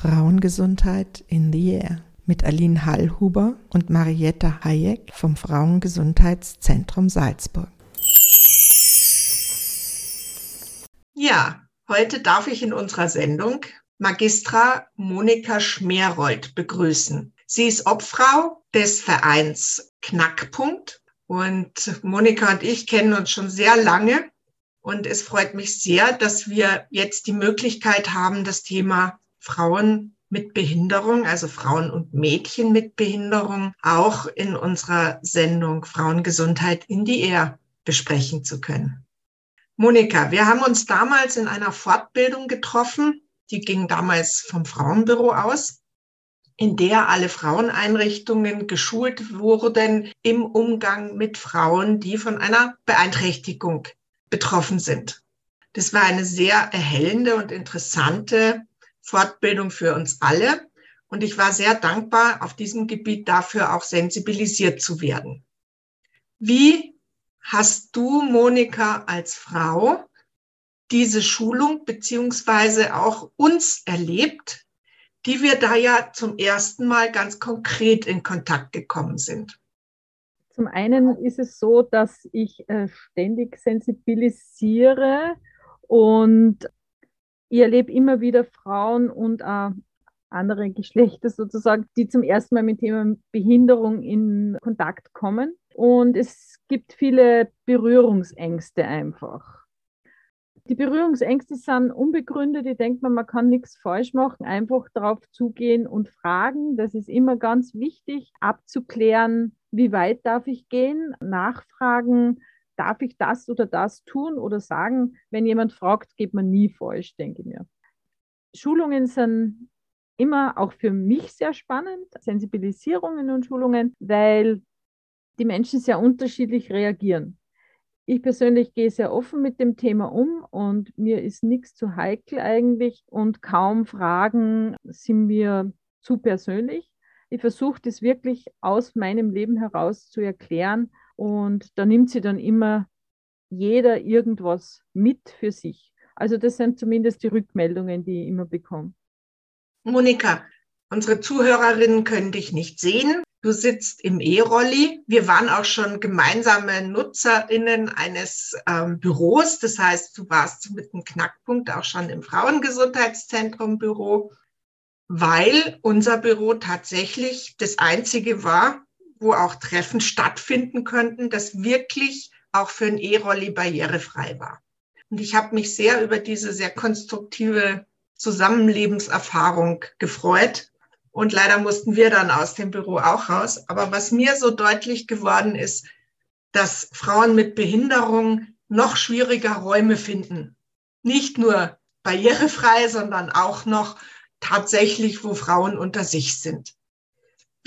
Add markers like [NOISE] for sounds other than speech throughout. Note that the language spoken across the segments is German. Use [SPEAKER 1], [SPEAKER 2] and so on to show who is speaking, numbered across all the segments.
[SPEAKER 1] Frauengesundheit in the Air mit Aline Hallhuber und Marietta Hayek vom Frauengesundheitszentrum Salzburg.
[SPEAKER 2] Ja, heute darf ich in unserer Sendung Magistra Monika Schmerold begrüßen. Sie ist Obfrau des Vereins Knackpunkt und Monika und ich kennen uns schon sehr lange und es freut mich sehr, dass wir jetzt die Möglichkeit haben, das Thema Frauen mit Behinderung, also Frauen und Mädchen mit Behinderung, auch in unserer Sendung Frauengesundheit in die Air besprechen zu können. Monika, wir haben uns damals in einer Fortbildung getroffen, die ging damals vom Frauenbüro aus, in der alle Fraueneinrichtungen geschult wurden im Umgang mit Frauen, die von einer Beeinträchtigung betroffen sind. Das war eine sehr erhellende und interessante Fortbildung für uns alle. Und ich war sehr dankbar, auf diesem Gebiet dafür auch sensibilisiert zu werden. Wie hast du, Monika, als Frau diese Schulung beziehungsweise auch uns erlebt, die wir da ja zum ersten Mal ganz konkret in Kontakt gekommen sind?
[SPEAKER 3] Zum einen ist es so, dass ich äh, ständig sensibilisiere und ich erlebe immer wieder Frauen und auch andere Geschlechter sozusagen, die zum ersten Mal mit dem Thema Behinderung in Kontakt kommen. Und es gibt viele Berührungsängste einfach. Die Berührungsängste sind unbegründet. Ich denke mal, man kann nichts falsch machen, einfach darauf zugehen und fragen. Das ist immer ganz wichtig, abzuklären, wie weit darf ich gehen, nachfragen, darf ich das oder das tun oder sagen? Wenn jemand fragt, geht man nie falsch, denke ich mir. Schulungen sind immer auch für mich sehr spannend, Sensibilisierungen und Schulungen, weil die Menschen sehr unterschiedlich reagieren. Ich persönlich gehe sehr offen mit dem Thema um und mir ist nichts zu heikel eigentlich und kaum Fragen sind mir zu persönlich. Ich versuche das wirklich aus meinem Leben heraus zu erklären und da nimmt sie dann immer jeder irgendwas mit für sich. Also das sind zumindest die Rückmeldungen, die ich immer bekomme.
[SPEAKER 2] Monika, unsere Zuhörerinnen können dich nicht sehen. Du sitzt im E-Rolli. Wir waren auch schon gemeinsame NutzerInnen eines ähm, Büros. Das heißt, du warst mit einem Knackpunkt auch schon im Frauengesundheitszentrum Büro, weil unser Büro tatsächlich das einzige war, wo auch Treffen stattfinden könnten, das wirklich auch für ein E-Rolli barrierefrei war. Und ich habe mich sehr über diese sehr konstruktive Zusammenlebenserfahrung gefreut. Und leider mussten wir dann aus dem Büro auch raus. Aber was mir so deutlich geworden ist, dass Frauen mit Behinderung noch schwieriger Räume finden. Nicht nur barrierefrei, sondern auch noch tatsächlich, wo Frauen unter sich sind.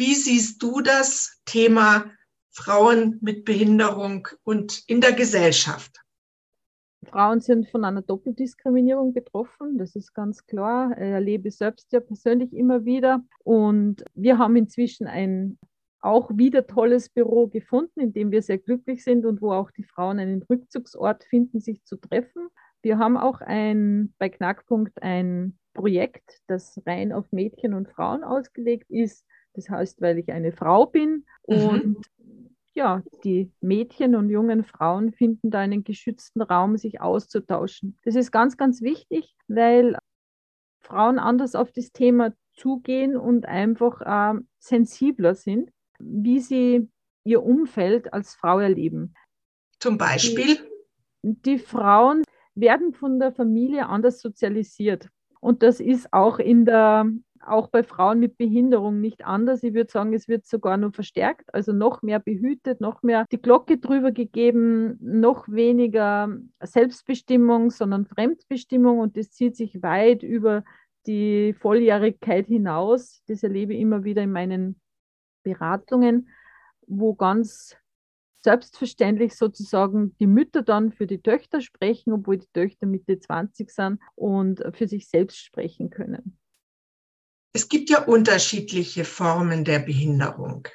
[SPEAKER 2] Wie siehst du das Thema Frauen mit Behinderung und in der Gesellschaft?
[SPEAKER 3] Frauen sind von einer Doppeldiskriminierung betroffen, das ist ganz klar. Ich erlebe selbst ja persönlich immer wieder. Und wir haben inzwischen ein auch wieder tolles Büro gefunden, in dem wir sehr glücklich sind und wo auch die Frauen einen Rückzugsort finden, sich zu treffen. Wir haben auch ein, bei Knackpunkt ein Projekt, das rein auf Mädchen und Frauen ausgelegt ist, das heißt, weil ich eine Frau bin mhm. und ja, die Mädchen und jungen Frauen finden da einen geschützten Raum, sich auszutauschen. Das ist ganz, ganz wichtig, weil Frauen anders auf das Thema zugehen und einfach äh, sensibler sind, wie sie ihr Umfeld als Frau erleben.
[SPEAKER 2] Zum Beispiel?
[SPEAKER 3] Die, die Frauen werden von der Familie anders sozialisiert. Und das ist auch in der auch bei Frauen mit Behinderung nicht anders. Ich würde sagen, es wird sogar nur verstärkt, also noch mehr behütet, noch mehr die Glocke drüber gegeben, noch weniger Selbstbestimmung, sondern Fremdbestimmung und das zieht sich weit über die Volljährigkeit hinaus. Das erlebe ich immer wieder in meinen Beratungen, wo ganz selbstverständlich sozusagen die Mütter dann für die Töchter sprechen, obwohl die Töchter Mitte 20 sind und für sich selbst sprechen können.
[SPEAKER 2] Es gibt ja unterschiedliche Formen der Behinderung.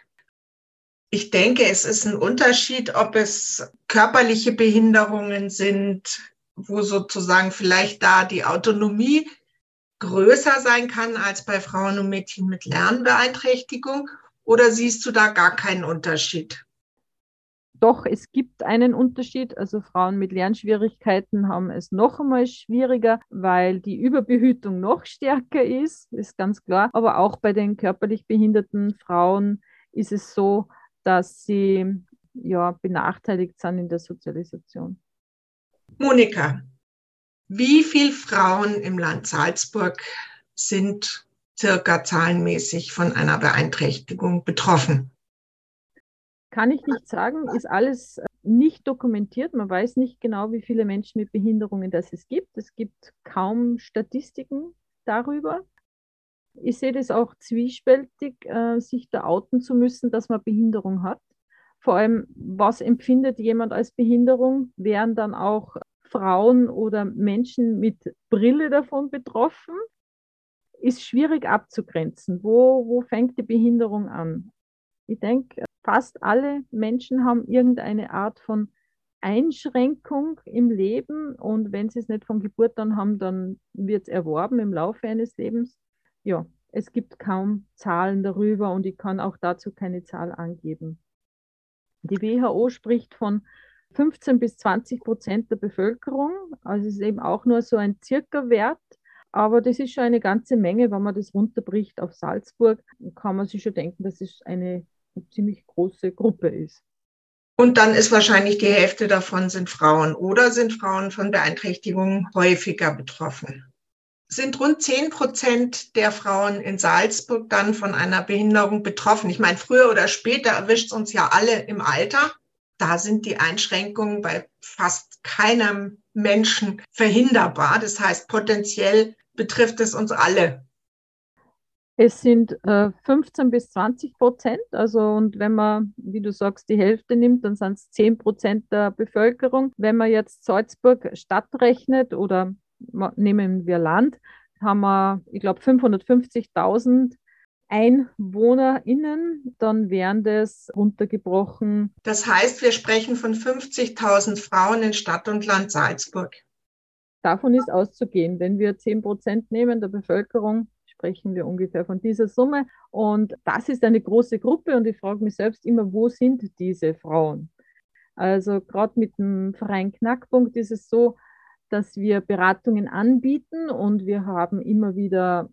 [SPEAKER 2] Ich denke, es ist ein Unterschied, ob es körperliche Behinderungen sind, wo sozusagen vielleicht da die Autonomie größer sein kann als bei Frauen und Mädchen mit Lernbeeinträchtigung? Oder siehst du da gar keinen Unterschied?
[SPEAKER 3] Doch, es gibt einen Unterschied. Also Frauen mit Lernschwierigkeiten haben es noch einmal schwieriger, weil die Überbehütung noch stärker ist, ist ganz klar. Aber auch bei den körperlich behinderten Frauen ist es so, dass sie ja benachteiligt sind in der Sozialisation.
[SPEAKER 2] Monika, wie viele Frauen im Land Salzburg sind circa zahlenmäßig von einer Beeinträchtigung betroffen?
[SPEAKER 3] Kann ich nicht sagen, ist alles äh, nicht dokumentiert. Man weiß nicht genau, wie viele Menschen mit Behinderungen das es gibt. Es gibt kaum Statistiken darüber. Ich sehe das auch zwiespältig, äh, sich da outen zu müssen, dass man Behinderung hat. Vor allem, was empfindet jemand als Behinderung? Wären dann auch Frauen oder Menschen mit Brille davon betroffen? Ist schwierig abzugrenzen. Wo, wo fängt die Behinderung an? Ich denke, fast alle Menschen haben irgendeine Art von Einschränkung im Leben und wenn sie es nicht von Geburt an haben, dann wird es erworben im Laufe eines Lebens. Ja, es gibt kaum Zahlen darüber und ich kann auch dazu keine Zahl angeben. Die WHO spricht von 15 bis 20 Prozent der Bevölkerung. Also es ist eben auch nur so ein Circa-Wert. Aber das ist schon eine ganze Menge. Wenn man das runterbricht auf Salzburg, kann man sich schon denken, dass es eine ziemlich große Gruppe ist.
[SPEAKER 2] Und dann ist wahrscheinlich die Hälfte davon sind Frauen oder sind Frauen von Beeinträchtigungen häufiger betroffen. Sind rund 10 Prozent der Frauen in Salzburg dann von einer Behinderung betroffen? Ich meine, früher oder später erwischt es uns ja alle im Alter da sind die Einschränkungen bei fast keinem Menschen verhinderbar. Das heißt, potenziell betrifft es uns alle.
[SPEAKER 3] Es sind äh, 15 bis 20 Prozent. Also, und wenn man, wie du sagst, die Hälfte nimmt, dann sind es 10 Prozent der Bevölkerung. Wenn man jetzt Salzburg Stadt rechnet oder nehmen wir Land, haben wir, ich glaube, 550.000 EinwohnerInnen, dann wären das runtergebrochen.
[SPEAKER 2] Das heißt, wir sprechen von 50.000 Frauen in Stadt und Land Salzburg.
[SPEAKER 3] Davon ist auszugehen. Wenn wir 10 Prozent nehmen der Bevölkerung, sprechen wir ungefähr von dieser Summe. Und das ist eine große Gruppe und ich frage mich selbst immer, wo sind diese Frauen? Also gerade mit dem freien Knackpunkt ist es so, dass wir Beratungen anbieten und wir haben immer wieder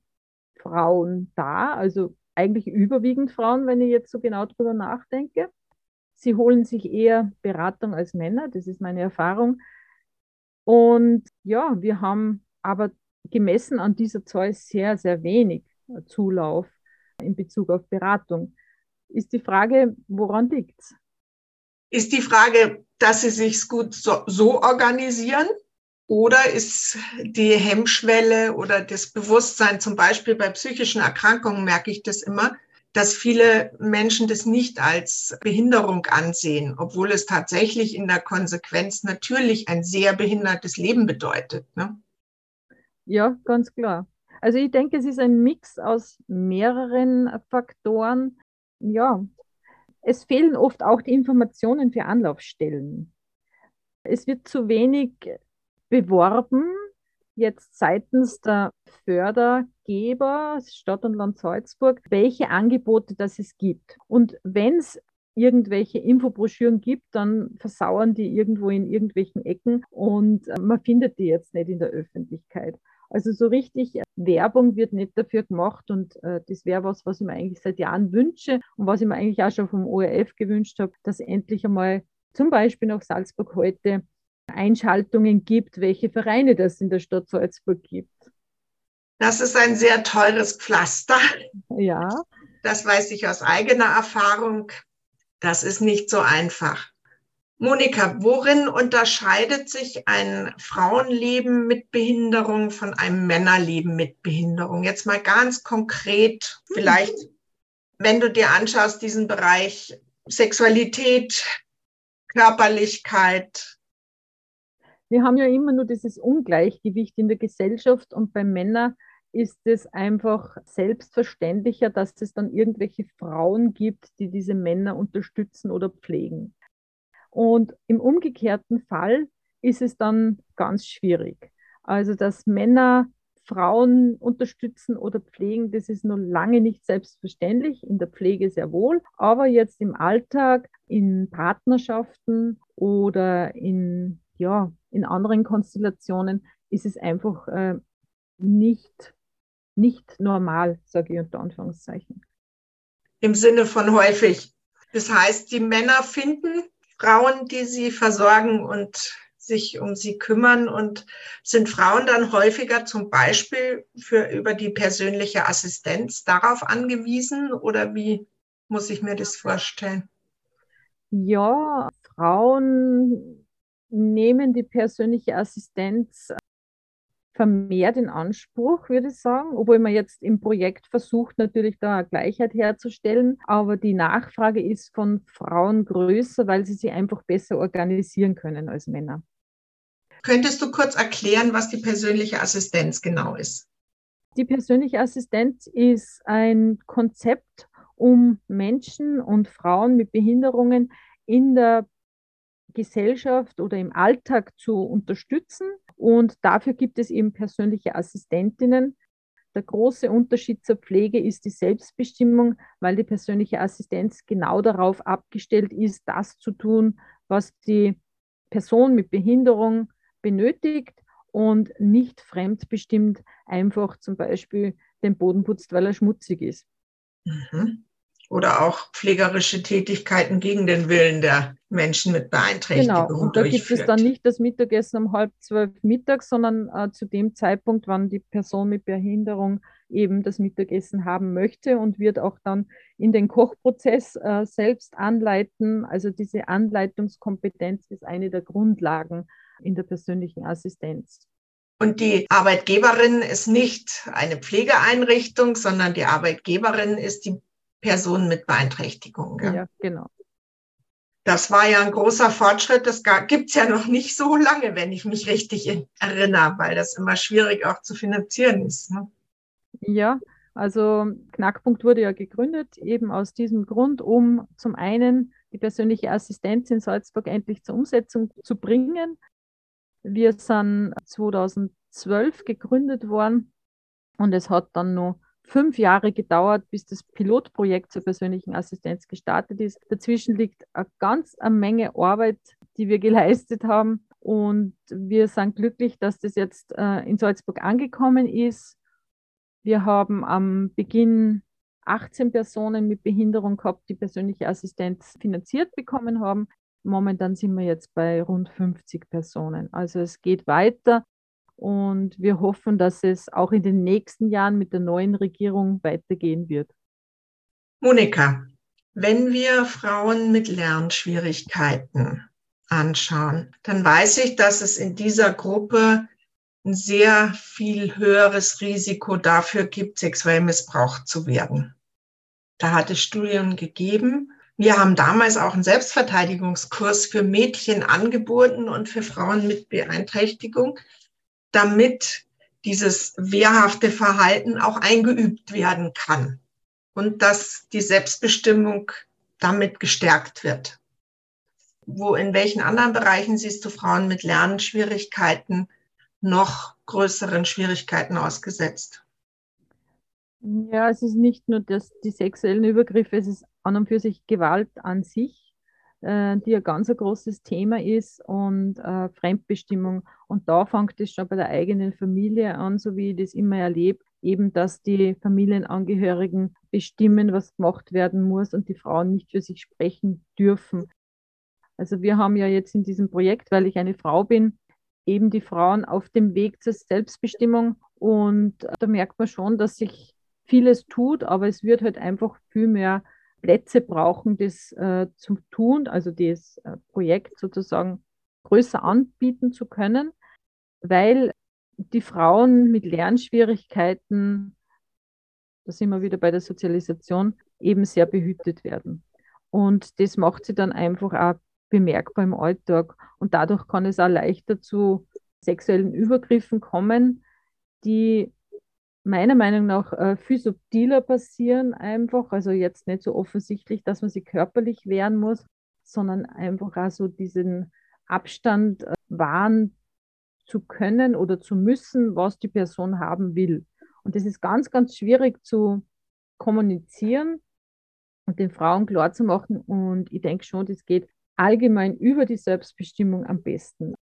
[SPEAKER 3] Frauen da, also eigentlich überwiegend Frauen, wenn ich jetzt so genau drüber nachdenke. Sie holen sich eher Beratung als Männer, das ist meine Erfahrung. Und ja, wir haben aber gemessen an dieser Zahl sehr, sehr wenig Zulauf in Bezug auf Beratung. Ist die Frage, woran liegt es?
[SPEAKER 2] Ist die Frage, dass sie sich gut so, so organisieren, oder ist die Hemmschwelle oder das Bewusstsein, zum Beispiel bei psychischen Erkrankungen merke ich das immer, dass viele Menschen das nicht als Behinderung ansehen, obwohl es tatsächlich in der Konsequenz natürlich ein sehr behindertes Leben bedeutet. Ne?
[SPEAKER 3] Ja, ganz klar. Also ich denke, es ist ein Mix aus mehreren Faktoren. Ja, es fehlen oft auch die Informationen für Anlaufstellen. Es wird zu wenig beworben, jetzt seitens der Fördergeber Stadt und Land Salzburg, welche Angebote das es gibt. Und wenn es irgendwelche Infobroschüren gibt, dann versauern die irgendwo in irgendwelchen Ecken und äh, man findet die jetzt nicht in der Öffentlichkeit. Also so richtig Werbung wird nicht dafür gemacht und äh, das wäre was, was ich mir eigentlich seit Jahren wünsche und was ich mir eigentlich auch schon vom ORF gewünscht habe, dass endlich einmal zum Beispiel nach Salzburg heute Einschaltungen gibt, welche Vereine das in der Stadt Salzburg gibt.
[SPEAKER 2] Das ist ein sehr teures Pflaster.
[SPEAKER 3] Ja.
[SPEAKER 2] Das weiß ich aus eigener Erfahrung. Das ist nicht so einfach. Monika, worin unterscheidet sich ein Frauenleben mit Behinderung von einem Männerleben mit Behinderung? Jetzt mal ganz konkret, vielleicht, wenn du dir anschaust, diesen Bereich Sexualität, Körperlichkeit,
[SPEAKER 3] wir haben ja immer nur dieses Ungleichgewicht in der Gesellschaft und bei Männern ist es einfach selbstverständlicher, dass es dann irgendwelche Frauen gibt, die diese Männer unterstützen oder pflegen. Und im umgekehrten Fall ist es dann ganz schwierig. Also, dass Männer Frauen unterstützen oder pflegen, das ist noch lange nicht selbstverständlich, in der Pflege sehr wohl, aber jetzt im Alltag, in Partnerschaften oder in, ja, in anderen Konstellationen ist es einfach äh, nicht, nicht normal, sage ich unter Anführungszeichen.
[SPEAKER 2] Im Sinne von häufig. Das heißt, die Männer finden Frauen, die sie versorgen und sich um sie kümmern und sind Frauen dann häufiger zum Beispiel für über die persönliche Assistenz darauf angewiesen oder wie muss ich mir das vorstellen?
[SPEAKER 3] Ja, Frauen nehmen die persönliche Assistenz vermehrt in Anspruch, würde ich sagen, obwohl man jetzt im Projekt versucht, natürlich da Gleichheit herzustellen. Aber die Nachfrage ist von Frauen größer, weil sie sich einfach besser organisieren können als Männer.
[SPEAKER 2] Könntest du kurz erklären, was die persönliche Assistenz genau ist?
[SPEAKER 3] Die persönliche Assistenz ist ein Konzept, um Menschen und Frauen mit Behinderungen in der Gesellschaft oder im Alltag zu unterstützen und dafür gibt es eben persönliche Assistentinnen. Der große Unterschied zur Pflege ist die Selbstbestimmung, weil die persönliche Assistenz genau darauf abgestellt ist, das zu tun, was die Person mit Behinderung benötigt und nicht fremdbestimmt einfach zum Beispiel den Boden putzt, weil er schmutzig ist.
[SPEAKER 2] Mhm oder auch pflegerische Tätigkeiten gegen den Willen der Menschen mit Beeinträchtigung
[SPEAKER 3] Genau, und da gibt es dann nicht das Mittagessen um halb zwölf mittags, sondern äh, zu dem Zeitpunkt, wann die Person mit Behinderung eben das Mittagessen haben möchte und wird auch dann in den Kochprozess äh, selbst anleiten. Also diese Anleitungskompetenz ist eine der Grundlagen in der persönlichen Assistenz.
[SPEAKER 2] Und die Arbeitgeberin ist nicht eine Pflegeeinrichtung, sondern die Arbeitgeberin ist die Personen mit Beeinträchtigung.
[SPEAKER 3] Ja, ja genau.
[SPEAKER 2] Das war ja ein großer Fortschritt. Das gibt es ja noch nicht so lange, wenn ich mich richtig erinnere, weil das immer schwierig auch zu finanzieren ist. Ne?
[SPEAKER 3] Ja, also Knackpunkt wurde ja gegründet, eben aus diesem Grund, um zum einen die persönliche Assistenz in Salzburg endlich zur Umsetzung zu bringen. Wir sind 2012 gegründet worden und es hat dann noch fünf Jahre gedauert, bis das Pilotprojekt zur persönlichen Assistenz gestartet ist. Dazwischen liegt eine ganz eine Menge Arbeit, die wir [LAUGHS] geleistet haben. Und wir sind glücklich, dass das jetzt äh, in Salzburg angekommen ist. Wir haben am Beginn 18 Personen mit Behinderung gehabt, die persönliche Assistenz finanziert bekommen haben. Momentan sind wir jetzt bei rund 50 Personen. Also es geht weiter. Und wir hoffen, dass es auch in den nächsten Jahren mit der neuen Regierung weitergehen wird.
[SPEAKER 2] Monika, wenn wir Frauen mit Lernschwierigkeiten anschauen, dann weiß ich, dass es in dieser Gruppe ein sehr viel höheres Risiko dafür gibt, sexuell missbraucht zu werden. Da hat es Studien gegeben. Wir haben damals auch einen Selbstverteidigungskurs für Mädchen angeboten und für Frauen mit Beeinträchtigung damit dieses wehrhafte Verhalten auch eingeübt werden kann und dass die Selbstbestimmung damit gestärkt wird. Wo in welchen anderen Bereichen siehst du Frauen mit Lernschwierigkeiten noch größeren Schwierigkeiten ausgesetzt?
[SPEAKER 3] Ja, es ist nicht nur das, die sexuellen Übergriffe, es ist an und für sich Gewalt an sich äh, die ein ganz ein großes Thema ist und äh, Fremdbestimmung. Und da fängt es schon bei der eigenen Familie an, so wie ich das immer erlebe, eben, dass die Familienangehörigen bestimmen, was gemacht werden muss und die Frauen nicht für sich sprechen dürfen. Also wir haben ja jetzt in diesem Projekt, weil ich eine Frau bin, eben die Frauen auf dem Weg zur Selbstbestimmung und da merkt man schon, dass sich vieles tut, aber es wird halt einfach viel mehr Plätze brauchen, das äh, zu tun, also das äh, Projekt sozusagen größer anbieten zu können, weil die Frauen mit Lernschwierigkeiten, da sind wir wieder bei der Sozialisation, eben sehr behütet werden. Und das macht sie dann einfach auch bemerkbar im Alltag. Und dadurch kann es auch leichter zu sexuellen Übergriffen kommen, die meiner Meinung nach äh, viel subtiler passieren einfach. Also jetzt nicht so offensichtlich, dass man sich körperlich wehren muss, sondern einfach auch so diesen Abstand äh, wahren zu können oder zu müssen, was die Person haben will. Und das ist ganz, ganz schwierig zu kommunizieren und den Frauen klarzumachen. Und ich denke schon, das geht allgemein über die Selbstbestimmung am besten.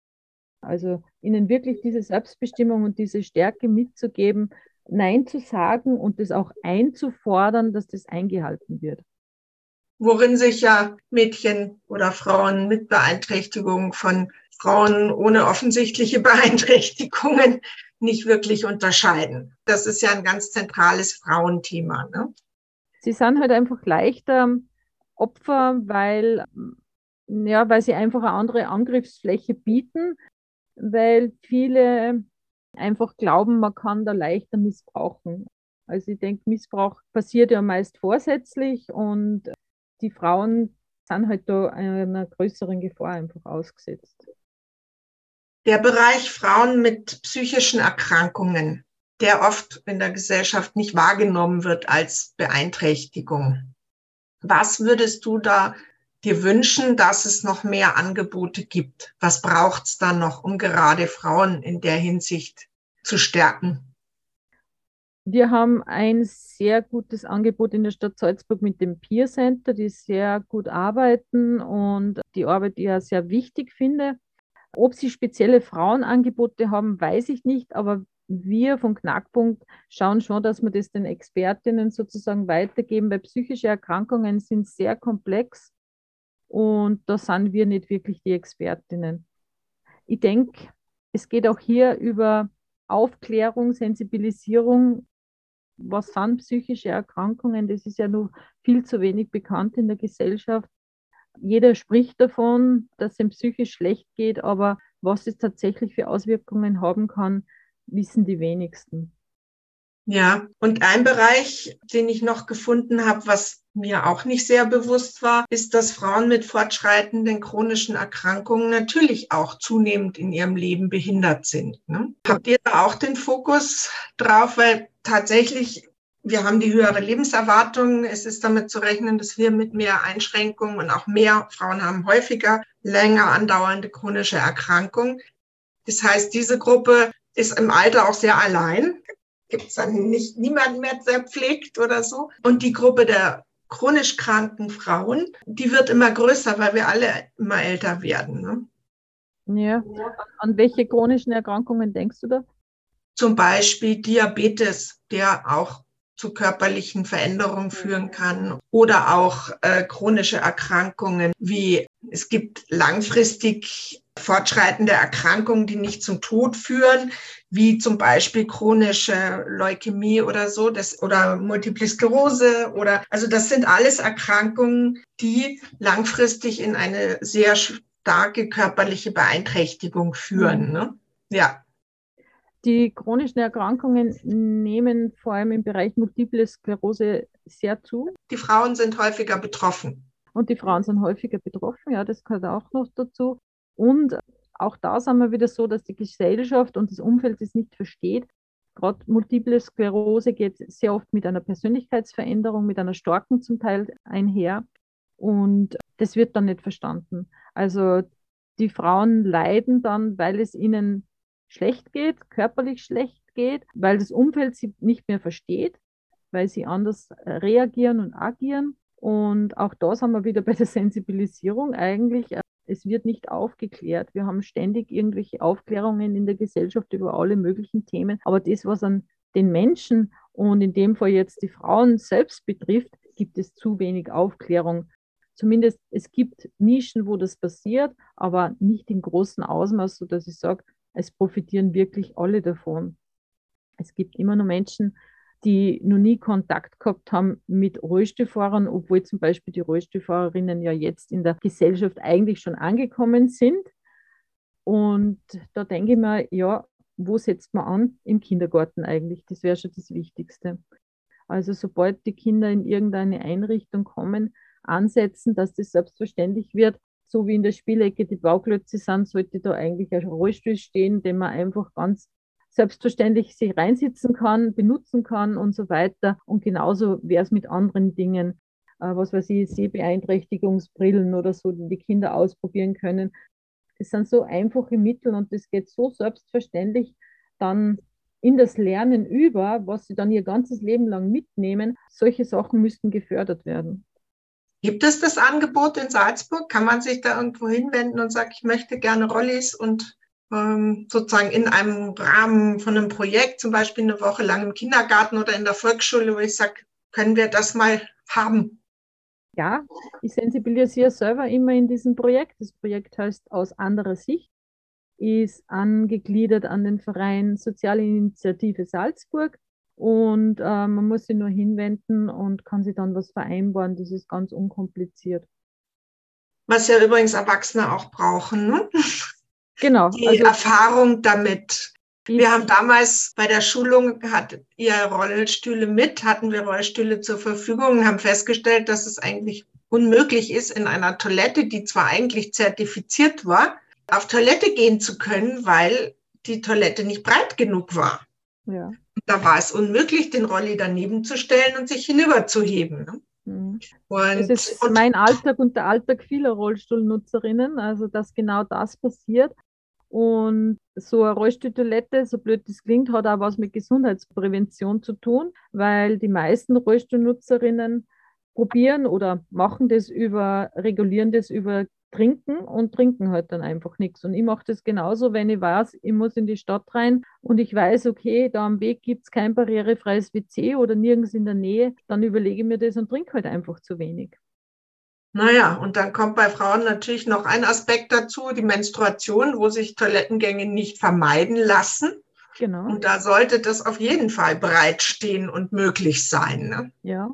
[SPEAKER 3] Also ihnen wirklich diese Selbstbestimmung und diese Stärke mitzugeben, Nein zu sagen und das auch einzufordern, dass das eingehalten wird.
[SPEAKER 2] Worin sich ja Mädchen oder Frauen mit Beeinträchtigung von Frauen ohne offensichtliche [LAUGHS] Beeinträchtigungen nicht wirklich unterscheiden. Das ist ja ein ganz zentrales Frauenthema. Ne?
[SPEAKER 3] Sie sind halt einfach leichter Opfer, weil, ja, weil sie einfach eine andere Angriffsfläche bieten, weil viele einfach glauben, man kann da leichter missbrauchen. Also ich denke, Missbrauch passiert ja meist vorsätzlich und die Frauen sind halt da einer größeren Gefahr einfach ausgesetzt.
[SPEAKER 2] Der Bereich Frauen mit psychischen Erkrankungen, der oft in der Gesellschaft nicht wahrgenommen wird als Beeinträchtigung. Was würdest du da dir wünschen, dass es noch mehr Angebote gibt? Was braucht es da noch, um gerade Frauen in der Hinsicht zu stärken?
[SPEAKER 3] Wir haben ein sehr gutes Angebot in der Stadt Salzburg mit dem Peer Center, die sehr gut arbeiten und die Arbeit, die ich ja sehr wichtig finde. Ob sie spezielle Frauenangebote haben, weiß ich nicht, aber wir vom Knackpunkt schauen schon, dass wir das den Expertinnen sozusagen weitergeben, weil psychische Erkrankungen sind sehr komplex und da sind wir nicht wirklich die Expertinnen. Ich denke, es geht auch hier über Aufklärung, Sensibilisierung. Was sind psychische Erkrankungen? Das ist ja noch viel zu wenig bekannt in der Gesellschaft. Jeder spricht davon, dass es ihm psychisch schlecht geht, aber was es tatsächlich für Auswirkungen haben kann, wissen die wenigsten.
[SPEAKER 2] Ja, und ein Bereich, den ich noch gefunden habe, was mir auch nicht sehr bewusst war, ist, dass Frauen mit fortschreitenden chronischen Erkrankungen natürlich auch zunehmend in ihrem Leben behindert sind. Ne? Habt ihr da auch den Fokus drauf? Weil tatsächlich, wir haben die höhere Lebenserwartung. Es ist damit zu rechnen, dass wir mit mehr Einschränkungen und auch mehr Frauen haben häufiger länger andauernde chronische Erkrankungen. Das heißt, diese Gruppe ist im Alter auch sehr allein gibt es dann nicht niemand mehr, der pflegt oder so. Und die Gruppe der chronisch kranken Frauen, die wird immer größer, weil wir alle immer älter werden.
[SPEAKER 3] Ne? Ja. An welche chronischen Erkrankungen denkst du da?
[SPEAKER 2] Zum Beispiel Diabetes, der auch zu körperlichen Veränderungen führen kann oder auch äh, chronische Erkrankungen wie es gibt langfristig fortschreitende Erkrankungen, die nicht zum Tod führen, wie zum Beispiel chronische Leukämie oder so, das, oder Multiple Sklerose oder, also das sind alles Erkrankungen, die langfristig in eine sehr starke körperliche Beeinträchtigung führen. Mhm. Ne? Ja.
[SPEAKER 3] Die chronischen Erkrankungen nehmen vor allem im Bereich Multiple Sklerose sehr zu.
[SPEAKER 2] Die Frauen sind häufiger betroffen.
[SPEAKER 3] Und die Frauen sind häufiger betroffen, ja, das gehört auch noch dazu. Und auch da sind wir wieder so, dass die Gesellschaft und das Umfeld es nicht versteht. Gerade multiple Sklerose geht sehr oft mit einer Persönlichkeitsveränderung, mit einer starken zum Teil einher. Und das wird dann nicht verstanden. Also die Frauen leiden dann, weil es ihnen schlecht geht, körperlich schlecht geht, weil das Umfeld sie nicht mehr versteht, weil sie anders reagieren und agieren. Und auch da sind wir wieder bei der Sensibilisierung eigentlich. Es wird nicht aufgeklärt. Wir haben ständig irgendwelche Aufklärungen in der Gesellschaft über alle möglichen Themen. Aber das, was an den Menschen und in dem Fall jetzt die Frauen selbst betrifft, gibt es zu wenig Aufklärung. Zumindest es gibt Nischen, wo das passiert, aber nicht in großem Ausmaß, sodass ich sage, es profitieren wirklich alle davon. Es gibt immer noch Menschen, die noch nie Kontakt gehabt haben mit Rollstuhlfahrern, obwohl zum Beispiel die Rollstuhlfahrerinnen ja jetzt in der Gesellschaft eigentlich schon angekommen sind. Und da denke ich mir, ja, wo setzt man an? Im Kindergarten eigentlich. Das wäre schon das Wichtigste. Also sobald die Kinder in irgendeine Einrichtung kommen, ansetzen, dass das selbstverständlich wird, so wie in der Spielecke die Bauklötze sind, sollte da eigentlich ein Rollstuhl stehen, den man einfach ganz selbstverständlich sich reinsitzen kann, benutzen kann und so weiter. Und genauso wäre es mit anderen Dingen, äh, was weiß ich, Sehbeeinträchtigungsbrillen oder so, die die Kinder ausprobieren können. Das sind so einfache Mittel und das geht so selbstverständlich dann in das Lernen über, was sie dann ihr ganzes Leben lang mitnehmen. Solche Sachen müssten gefördert werden.
[SPEAKER 2] Gibt es das Angebot in Salzburg? Kann man sich da irgendwo hinwenden und sagen, ich möchte gerne Rollis und sozusagen in einem Rahmen von einem Projekt, zum Beispiel eine Woche lang im Kindergarten oder in der Volksschule, wo ich sage, können wir das mal haben?
[SPEAKER 3] Ja, ich sensibilisiere selber immer in diesem Projekt. Das Projekt heißt Aus anderer Sicht, ist angegliedert an den Verein Soziale Initiative Salzburg und äh, man muss sich nur hinwenden und kann sich dann was vereinbaren. Das ist ganz unkompliziert.
[SPEAKER 2] Was ja übrigens Erwachsene auch brauchen. Ne?
[SPEAKER 3] Genau.
[SPEAKER 2] Die also, Erfahrung damit. Wir haben damals bei der Schulung, hat ihr Rollstühle mit, hatten wir Rollstühle zur Verfügung, haben festgestellt, dass es eigentlich unmöglich ist, in einer Toilette, die zwar eigentlich zertifiziert war, auf Toilette gehen zu können, weil die Toilette nicht breit genug war. Ja. Da war es unmöglich, den Rolli daneben zu stellen und sich hinüberzuheben. Ne?
[SPEAKER 3] Mhm. Und, das ist und, mein Alltag und der Alltag vieler Rollstuhlnutzerinnen, also dass genau das passiert. Und so eine Rollstuhltoilette, so blöd das klingt, hat auch was mit Gesundheitsprävention zu tun, weil die meisten Rollstuhlnutzerinnen probieren oder machen das über, regulieren das über trinken und trinken halt dann einfach nichts. Und ich mache das genauso, wenn ich weiß, ich muss in die Stadt rein und ich weiß, okay, da am Weg gibt es kein barrierefreies WC oder nirgends in der Nähe, dann überlege ich mir das und trinke halt einfach zu wenig.
[SPEAKER 2] Naja, und dann kommt bei Frauen natürlich noch ein Aspekt dazu, die Menstruation, wo sich Toilettengänge nicht vermeiden lassen. Genau. Und da sollte das auf jeden Fall bereitstehen und möglich sein. Ne?
[SPEAKER 3] Ja,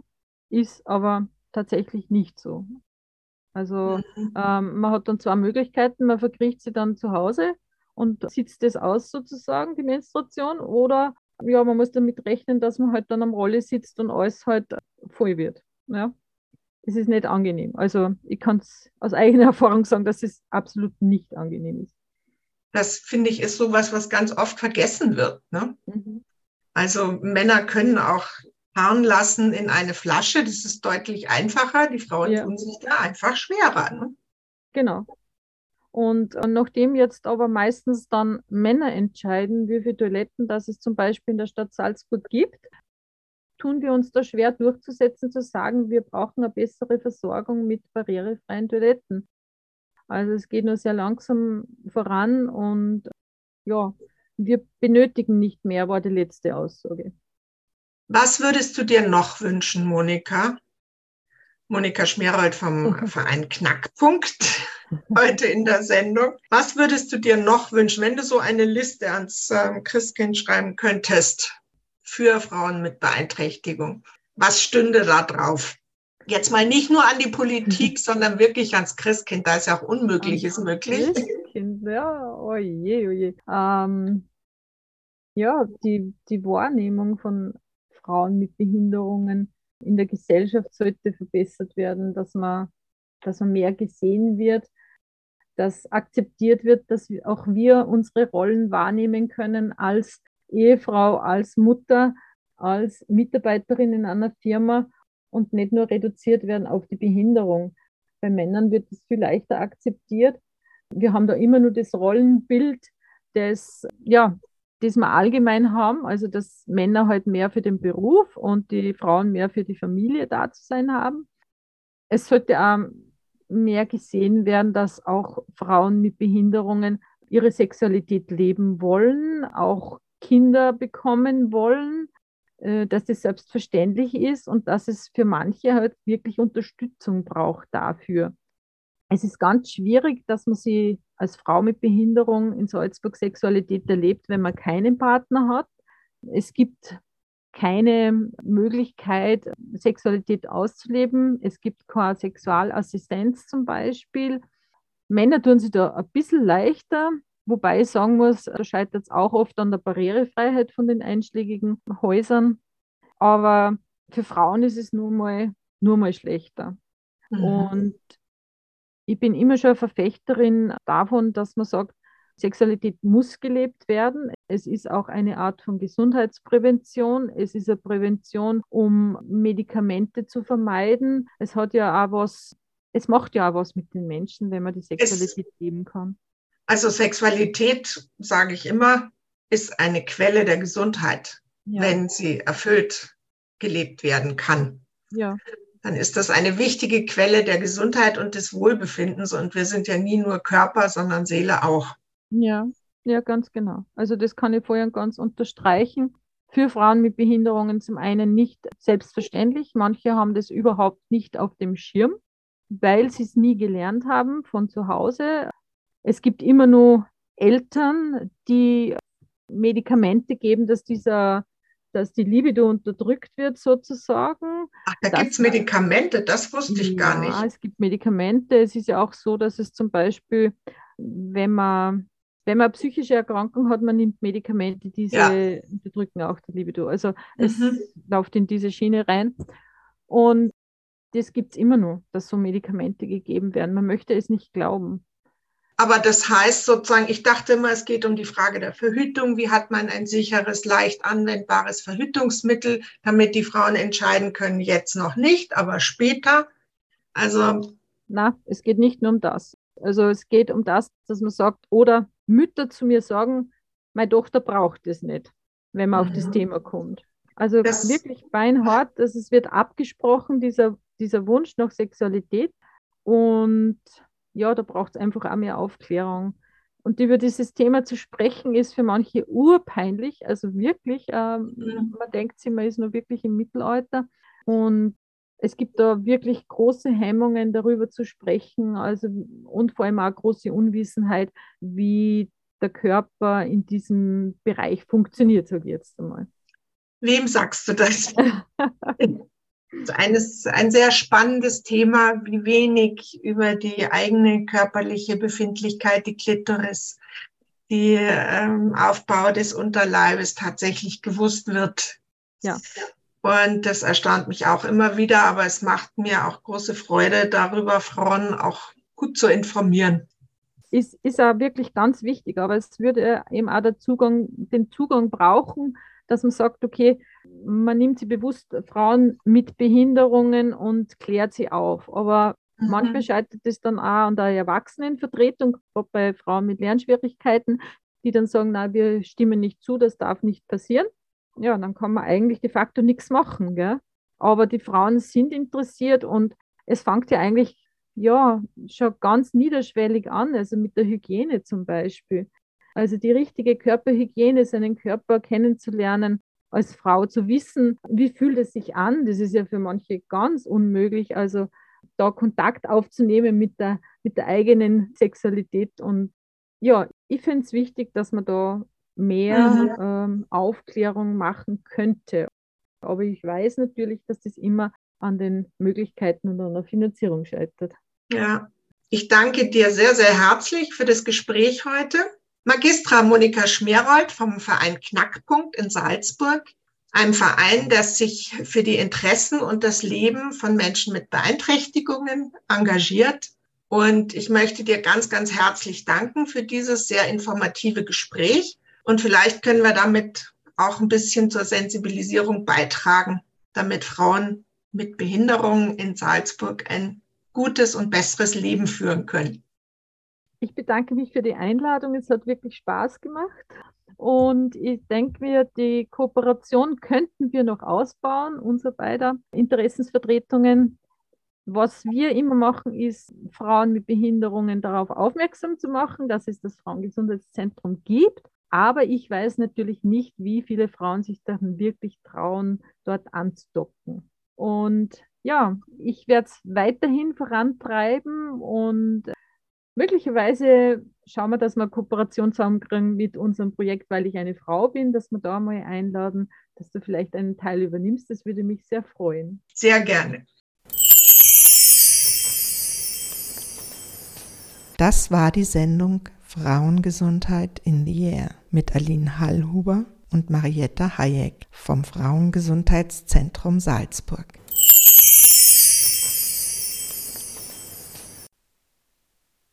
[SPEAKER 3] ist aber tatsächlich nicht so. Also mhm. ähm, man hat dann zwei Möglichkeiten, man verkriecht sie dann zu Hause und sitzt das aus sozusagen, die Menstruation, oder ja, man muss damit rechnen, dass man halt dann am Rolle sitzt und alles halt voll wird. Ja. Es ist nicht angenehm. Also ich kann es aus eigener [LAUGHS] Erfahrung sagen, dass es absolut nicht angenehm ist.
[SPEAKER 2] Das finde ich ist sowas, was ganz oft vergessen wird. Ne? Mhm. Also Männer können auch fahren lassen in eine Flasche. Das ist deutlich einfacher. Die Frauen ja. tun sich da einfach schwerer. Ne?
[SPEAKER 3] Genau. Und äh, nachdem jetzt aber meistens dann Männer entscheiden, wie viele Toiletten das es zum Beispiel in der Stadt Salzburg gibt, tun wir uns da schwer durchzusetzen, zu sagen, wir brauchen eine bessere Versorgung mit barrierefreien Toiletten. Also es geht nur sehr langsam voran und ja, wir benötigen nicht mehr, war die letzte Aussage.
[SPEAKER 2] Was würdest du dir noch wünschen, Monika? Monika Schmerold vom [LAUGHS] Verein Knackpunkt [LAUGHS] heute in der Sendung. Was würdest du dir noch wünschen, wenn du so eine Liste ans ähm, Christkind schreiben könntest für Frauen mit Beeinträchtigung? Was stünde da drauf? Jetzt mal nicht nur an die Politik, [LAUGHS] sondern wirklich ans Christkind, da ist ja auch Unmögliches möglich.
[SPEAKER 3] Christkind, ja, oje, oje. Ähm, ja, die, die Wahrnehmung von Frauen mit Behinderungen in der Gesellschaft sollte verbessert werden, dass man, dass man mehr gesehen wird, dass akzeptiert wird, dass auch wir unsere Rollen wahrnehmen können als Ehefrau, als Mutter, als Mitarbeiterin in einer Firma und nicht nur reduziert werden auf die Behinderung. Bei Männern wird es viel leichter akzeptiert. Wir haben da immer nur das Rollenbild des, ja, das wir allgemein haben, also dass Männer halt mehr für den Beruf und die Frauen mehr für die Familie da zu sein haben. Es sollte auch mehr gesehen werden, dass auch Frauen mit Behinderungen ihre Sexualität leben wollen, auch Kinder bekommen wollen, äh, dass das selbstverständlich ist und dass es für manche halt wirklich Unterstützung braucht dafür. Es ist ganz schwierig, dass man sie als Frau mit Behinderung in Salzburg Sexualität erlebt, wenn man keinen Partner hat. Es gibt keine Möglichkeit, Sexualität auszuleben. Es gibt keine Sexualassistenz zum Beispiel. Männer tun sich da ein bisschen leichter, wobei ich sagen muss, scheitert es auch oft an der Barrierefreiheit von den einschlägigen Häusern. Aber für Frauen ist es nur mal, nur mal schlechter. Mhm. Und ich bin immer schon eine Verfechterin davon, dass man sagt, Sexualität muss gelebt werden. Es ist auch eine Art von Gesundheitsprävention. Es ist eine Prävention, um Medikamente zu vermeiden. Es hat ja auch was, es macht ja auch was mit den Menschen, wenn man die Sexualität es, leben kann.
[SPEAKER 2] Also Sexualität, sage ich immer, ist eine Quelle der Gesundheit, ja. wenn sie erfüllt gelebt werden kann. Ja. Dann ist das eine wichtige Quelle der Gesundheit und des Wohlbefindens. Und wir sind ja nie nur Körper, sondern Seele auch.
[SPEAKER 3] Ja, ja, ganz genau. Also das kann ich vorher ganz unterstreichen. Für Frauen mit Behinderungen zum einen nicht selbstverständlich. Manche haben das überhaupt nicht auf dem Schirm, weil sie es nie gelernt haben von zu Hause. Es gibt immer nur Eltern, die Medikamente geben, dass dieser dass die Libido unterdrückt wird sozusagen.
[SPEAKER 2] Ach, da gibt es Medikamente, das wusste ich ja, gar nicht.
[SPEAKER 3] Ja, es gibt Medikamente. Es ist ja auch so, dass es zum Beispiel, wenn man, wenn man psychische Erkrankung hat, man nimmt Medikamente, diese ja. unterdrücken auch die Libido. Also es mhm. läuft in diese Schiene rein. Und das gibt es immer nur, dass so Medikamente gegeben werden. Man möchte es nicht glauben.
[SPEAKER 2] Aber das heißt sozusagen, ich dachte immer, es geht um die Frage der Verhütung. Wie hat man ein sicheres, leicht anwendbares Verhütungsmittel, damit die Frauen entscheiden können, jetzt noch nicht, aber später. Also.
[SPEAKER 3] Na, es geht nicht nur um das. Also es geht um das, dass man sagt, oder Mütter zu mir sagen, meine Tochter braucht es nicht, wenn man mhm. auf das mhm. Thema kommt. Also das, wirklich beinhart, dass es wird abgesprochen, dieser, dieser Wunsch nach Sexualität. Und ja, da braucht es einfach auch mehr Aufklärung. Und über dieses Thema zu sprechen, ist für manche urpeinlich. Also wirklich, ähm, mhm. man denkt sich, man ist nur wirklich im Mittelalter. Und es gibt da wirklich große Hemmungen, darüber zu sprechen. Also, und vor allem auch große Unwissenheit, wie der Körper in diesem Bereich funktioniert, sage ich jetzt einmal.
[SPEAKER 2] Wem sagst du das? [LAUGHS] eines, ein sehr spannendes Thema, wie wenig über die eigene körperliche Befindlichkeit, die Klitoris, die ähm, Aufbau des Unterleibes tatsächlich gewusst wird. Ja. Und das erstaunt mich auch immer wieder, aber es macht mir auch große Freude, darüber Frauen auch gut zu informieren.
[SPEAKER 3] Ist, ist auch wirklich ganz wichtig, aber es würde eben auch der Zugang, den Zugang brauchen, dass man sagt, okay, man nimmt sie bewusst Frauen mit Behinderungen und klärt sie auf. Aber mhm. manchmal scheitert es dann auch an der Erwachsenenvertretung, bei Frauen mit Lernschwierigkeiten, die dann sagen, na, wir stimmen nicht zu, das darf nicht passieren. Ja, dann kann man eigentlich de facto nichts machen. Gell? Aber die Frauen sind interessiert und es fängt ja eigentlich ja schon ganz niederschwellig an, also mit der Hygiene zum Beispiel. Also die richtige Körperhygiene, seinen Körper kennenzulernen, als Frau zu wissen, wie fühlt es sich an. Das ist ja für manche ganz unmöglich. Also da Kontakt aufzunehmen mit der, mit der eigenen Sexualität. Und ja, ich finde es wichtig, dass man da mehr mhm. ähm, Aufklärung machen könnte. Aber ich weiß natürlich, dass das immer an den Möglichkeiten und an der Finanzierung scheitert.
[SPEAKER 2] Ja, ich danke dir sehr, sehr herzlich für das Gespräch heute. Magistra Monika Schmerold vom Verein Knackpunkt in Salzburg, einem Verein, der sich für die Interessen und das Leben von Menschen mit Beeinträchtigungen engagiert. Und ich möchte dir ganz, ganz herzlich danken für dieses sehr informative Gespräch. Und vielleicht können wir damit auch ein bisschen zur Sensibilisierung beitragen, damit Frauen mit Behinderungen in Salzburg ein gutes und besseres Leben führen können.
[SPEAKER 3] Ich bedanke mich für die Einladung. Es hat wirklich Spaß gemacht. Und ich denke mir, die Kooperation könnten wir noch ausbauen, unser beider Interessensvertretungen. Was wir immer machen, ist, Frauen mit Behinderungen darauf aufmerksam zu machen, dass es das Frauengesundheitszentrum gibt. Aber ich weiß natürlich nicht, wie viele Frauen sich dann wirklich trauen, dort anzudocken. Und ja, ich werde es weiterhin vorantreiben und Möglicherweise schauen wir, dass wir Kooperation zusammenkriegen mit unserem Projekt, weil ich eine Frau bin, dass wir da mal einladen, dass du vielleicht einen Teil übernimmst. Das würde mich sehr freuen.
[SPEAKER 2] Sehr gerne.
[SPEAKER 1] Das war die Sendung Frauengesundheit in the Air mit Aline Hallhuber und Marietta Hayek vom Frauengesundheitszentrum Salzburg.